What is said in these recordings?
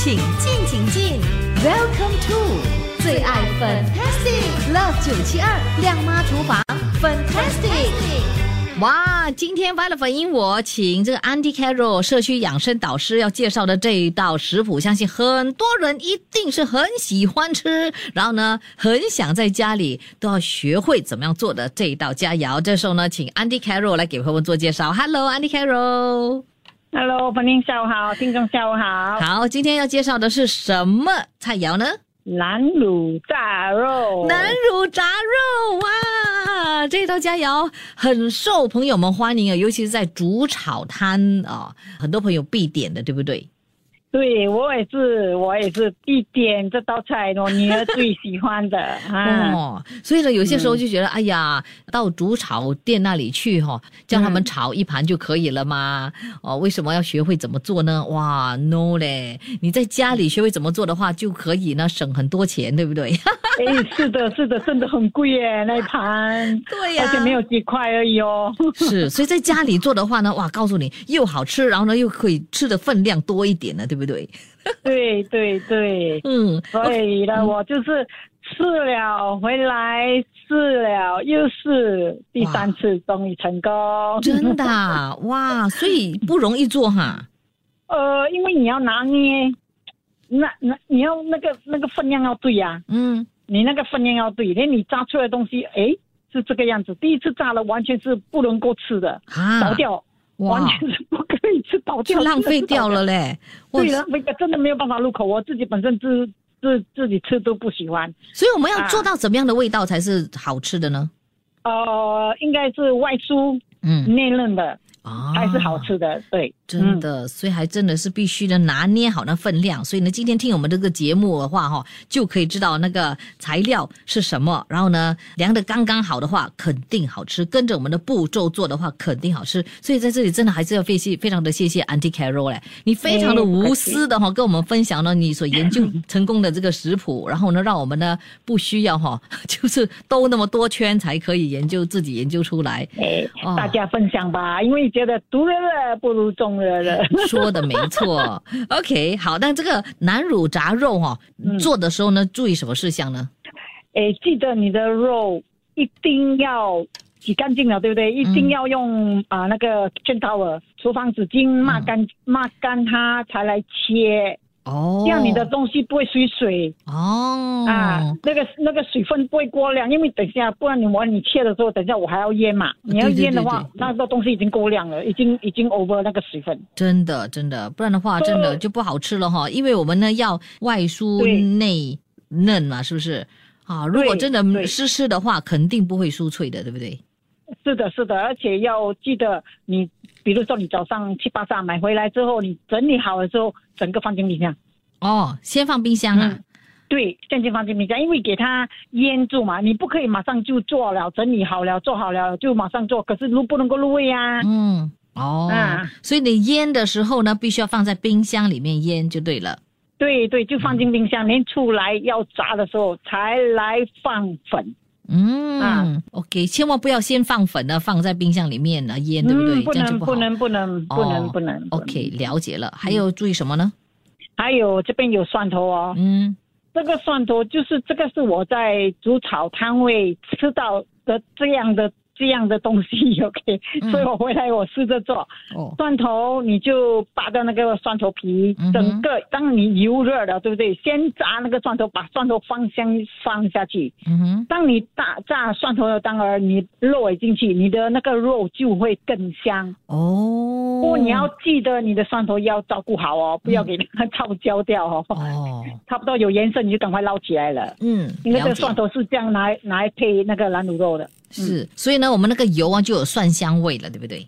请进，请进，Welcome to 最爱 Fantastic Love 九七二亮妈厨房 Fantastic。哇，今天发了粉音，我请这个 Andy Carroll 社区养生导师要介绍的这一道食谱，相信很多人一定是很喜欢吃，然后呢，很想在家里都要学会怎么样做的这一道佳肴。这时候呢，请 Andy Carroll 来给朋友们做介绍。Hello，Andy Carroll。Hello，朋友下午好，听众下午好。好，今天要介绍的是什么菜肴呢？南乳炸肉，南乳炸肉哇，这道佳肴很受朋友们欢迎啊，尤其是在煮炒摊啊、很多朋友必点的，对不对？对我也是，我也是必点这道菜，我女儿最喜欢的 啊。哦，所以呢，有些时候就觉得，哎呀，到煮炒店那里去哈、叫他们炒一盘就可以了吗？哦，为什么要学会怎么做呢？哇，no 嘞！你在家里学会怎么做的话，就可以呢省很多钱，对不对？哎，是的，是的，真的很贵耶，那一盘，对呀、而且没有几块而已哦。是，所以在家里做的话呢，哇，告诉你又好吃，然后呢又可以吃的分量多一点呢，对不对？对对对，嗯，所以呢，我就是试了回来，试了又试，第三次终于成功。真的啊哇，所以不容易做哈。呃，因为你要拿捏，那那你要那个那个分量要对呀、嗯，你那个分量要对，连你炸出来的东西，哎，是这个样子。第一次炸了，完全是不能够吃的，啊，倒掉，完，全是不可以吃，倒就掉，浪费掉了嘞。对，浪费掉，真的没有办法入口。我自己本身自自自己吃都不喜欢。所以我们要做到怎么样的味道才是好吃的呢？呃，应该是外酥嗯，内嫩的，啊，还是好。吃的。对，真的，所以还真的是必须的拿捏好那分量。所以呢，今天听我们这个节目的话，哈，就可以知道那个材料是什么。然后呢，量的刚刚好的话，肯定好吃。跟着我们的步骤做的话，肯定好吃。所以在这里真的还是要非谢非常的谢谢 Auntie Carol 嘞，你非常的无私的哈，跟我们分享了你所研究成功的这个食谱，然后呢，让我们呢不需要哈，就是兜那么多圈才可以研究自己研究出来。哎，哦大家分享吧，因为觉得独乐乐不如众乐乐。说的没错。OK，好，那这个南乳炸肉哈、嗯做的时候呢，注意什么事项呢？哎，记得你的肉一定要洗干净了，对不对？一定要用啊、那个 kitchen towel 厨房纸巾抹干、抹干它才来切，哦，这样你的东西不会水水、哦啊，那个那个水分不会过量，因为等一下不然你我你切的时候，等一下我还要腌嘛，你要腌的话，对对那个东西已经够量了，已经已经 over 那个水分。真的真的，不然的话真的就不好吃了哈。因为我们呢要外酥内嫩嘛，是不是？啊，如果真的湿湿的话，肯定不会酥脆的，对不对？是的，是的，而且要记得你，比如说你早上七八上买回来之后，你整理好了之后，整个放进冰箱。哦，先放冰箱啊。嗯对，现金放进冰箱，因为给它腌住嘛，你不可以马上就做了，整理好了，做好了就马上做，可是入不能够入味啊。嗯，哦，啊所以你腌的时候呢，必须要放在冰箱里面腌就对了。对对，就放进冰箱，连出来要炸的时候才来放粉。嗯、啊 o k 千万不要先放粉呢，放在冰箱里面呢腌，对不对？嗯，不能不能不能不能哦不能。不能 OK，了解了。还有注意什么呢？还有这边有蒜头哦，嗯，这个蒜头就是这个是我在煮炒摊位吃到的这样的这样的东西，OK，、嗯所以我回来我试着做。哦，蒜头你就扒掉那个蒜头皮，嗯整个当你油热了，对不对？先炸那个蒜头，把蒜头放香放下去。嗯哼，当你炸炸蒜头的当儿，你肉也进去，你的那个肉就会更香。哦，不过你要记得你的蒜头要照顾好哦，不要给它 炒焦掉哦。哦，差不多有颜色你就赶快捞起来了。嗯，因为这个蒜头是这样拿来拿来配那个蓝卤肉的。是，所以呢，我们那个油啊就有蒜香味了，对不对？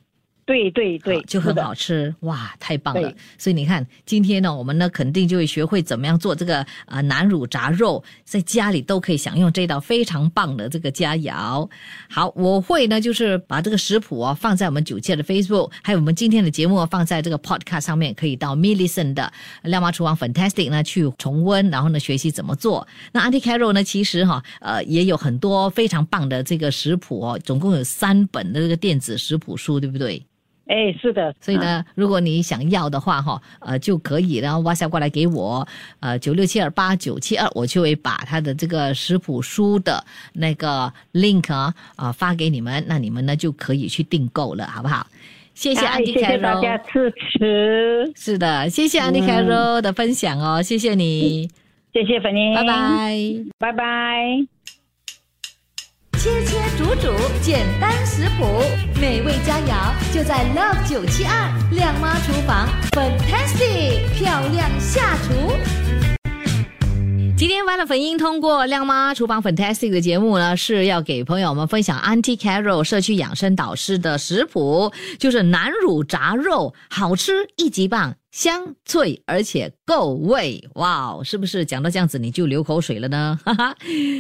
对对对，就很好吃哇，太棒了！所以你看，今天呢，我们呢肯定就会学会怎么样做这个啊、呃南乳炸肉，在家里都可以享用这道非常棒的这个佳肴。好，我会呢就是把这个食谱啊放在我们九切的 Facebook，还有我们今天的节目啊放在这个 Podcast 上面，可以到 Millison 的亮妈厨房 Fantastic 呢去重温，然后呢学习怎么做。那 Auntie Carol 呢，其实哈呃也有很多非常棒的这个食谱哦，总共有三本的这个电子食谱书，对不对？哎，是的，所以呢，如果你想要的话，哈，呃，就可以然后 WhatsApp 过来给我，呃，九六七二八九七二，我就会把他的这个食谱书的那个 link 啊，啊发给你们，那你们呢就可以去订购了，好不好？谢谢安迪谢凯柔，谢大家支持，是的，谢谢安迪凯柔的分享哦，谢谢你，谢谢粉英，拜，拜。拜拜。切切煮煮，简单食谱，美味佳肴就在 Love 九七二靓妈厨房，Fantastic 漂亮下厨。今天完了粉音通过靓妈厨房 Fantastic 的节目呢，是要给朋友们分享 Anti Carol 社区养生导师的食谱，就是南乳炸肉，好吃一级棒，香脆而且够味，哇哦，是不是讲到这样子你就流口水了呢？哈哈，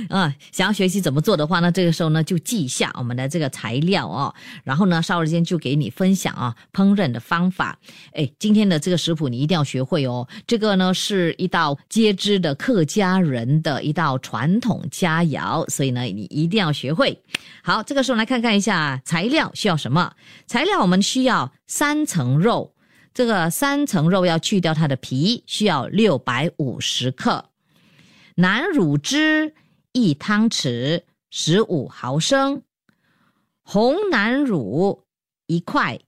啊，想要学习怎么做的话呢，这个时候呢就记一下我们的这个材料哦，然后呢稍后间就给你分享啊烹饪的方法。哎，今天的这个食谱你一定要学会哦，这个呢是一道皆知的客家人的一道传统佳肴，所以呢你一定要学会。好，这个时候来看看一下材料需要什么？材料我们需要三层肉。这个三层肉要去掉它的皮，需要六百五十克。南乳汁一汤匙，十五毫升。红南乳一块，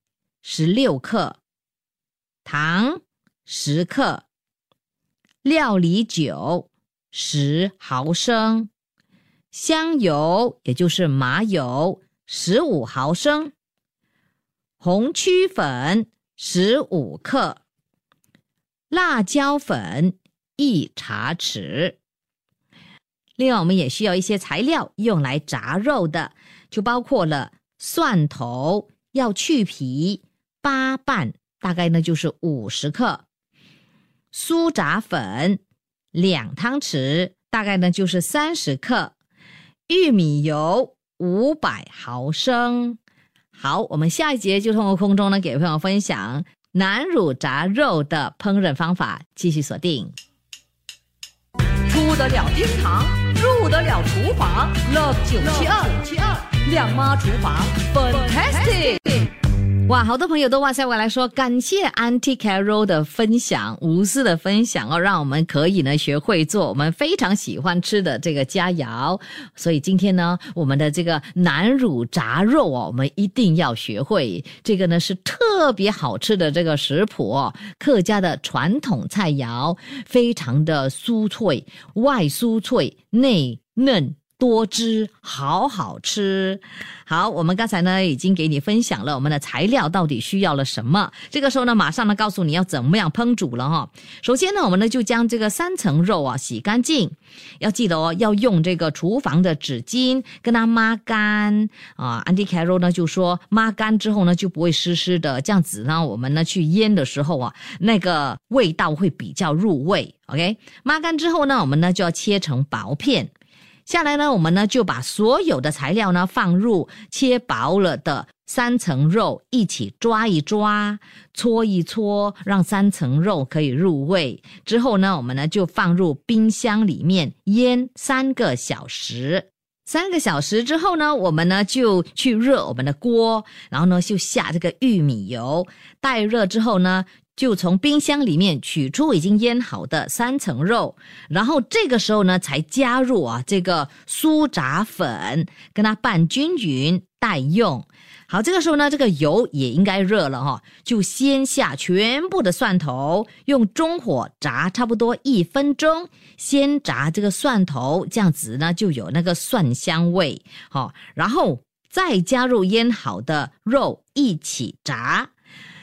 十六克。糖十克。料理酒十毫升。香油也就是麻油十五毫升。红曲粉。十五克辣椒粉一茶匙。另外，我们也需要一些材料用来炸肉的，就包括了蒜头要去皮八瓣，大概呢就是五十克；酥炸粉两汤匙，大概呢就是三十克；玉米油五百毫升。好，我们下一节就通过空中呢，给朋友分享南乳炸肉的烹饪方法，继续锁定。出得了厅堂，入得了厨房，Love 九七二七二亮妈厨房，Fantastic。哇，好多朋友都哇塞我来说，感谢 Auntie Carol 的分享，无私的分享哦，让我们可以呢学会做我们非常喜欢吃的这个佳肴。所以今天呢，我们的这个南乳炸肉哦，我们一定要学会。这个呢是特别好吃的这个食谱哦，客家的传统菜肴，非常的酥脆，外酥脆，内嫩。多汁，好好吃。好，我们刚才呢已经给你分享了我们的材料到底需要了什么。这个时候呢，马上呢告诉你要怎么样烹煮了哈。首先呢，我们呢就将这个三层肉啊洗干净，要记得哦，要用这个厨房的纸巾跟它抹干啊。Andy Carroll 呢就说抹干之后呢就不会湿湿的，这样子呢我们呢去腌的时候啊，那个味道会比较入味。OK，抹干之后呢，我们呢就要切成薄片。下来呢，我们呢就把所有的材料呢放入切薄了的三层肉一起抓一抓、搓一搓，让三层肉可以入味。之后呢，我们呢就放入冰箱里面腌三个小时。三个小时之后呢，我们呢就去热我们的锅，然后呢就下这个玉米油，待热之后呢。就从冰箱里面取出已经腌好的三层肉，然后这个时候呢，才加入啊这个酥炸粉，跟它拌均匀待用。好，这个时候呢，这个油也应该热了哈，就先下全部的蒜头，用中火炸差不多一分钟，先炸这个蒜头，这样子呢就有那个蒜香味。好，然后再加入腌好的肉一起炸。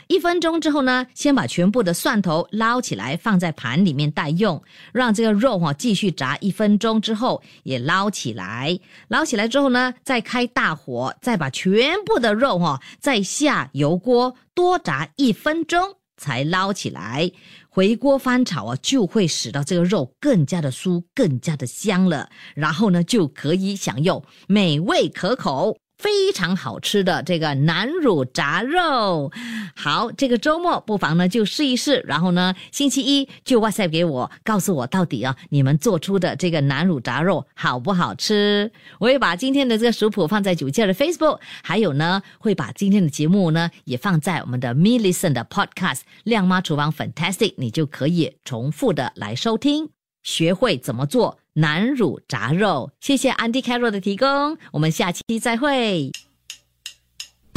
一分钟之后呢，先把全部的蒜头捞起来，放在盘里面待用，让这个肉哈继续炸一分钟之后也捞起来。捞起来之后呢，再开大火，再把全部的肉哈再下油锅多炸一分钟才捞起来。回锅翻炒啊，就会使到这个肉更加的酥，更加的香了。然后呢，就可以享用美味可口。非常好吃的这个南乳炸肉。好，这个周末不妨呢就试一试，然后呢星期一就 WhatsApp 给我，告诉我到底啊你们做出的这个南乳炸肉好不好吃？我也把今天的这个食谱放在九七二的 Facebook，还有呢会把今天的节目呢也放在我们的 Me Listen 的 Podcast 亮妈厨房 Fantastic，你就可以重复的来收听，学会怎么做南乳炸肉。谢谢 Andy carro 的提供，我们下期再会。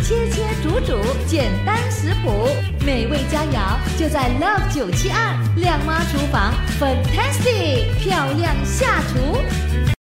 切切煮煮，简单食谱，美味佳肴就在 Love 九七二靓妈厨房，Fantastic 漂亮下厨。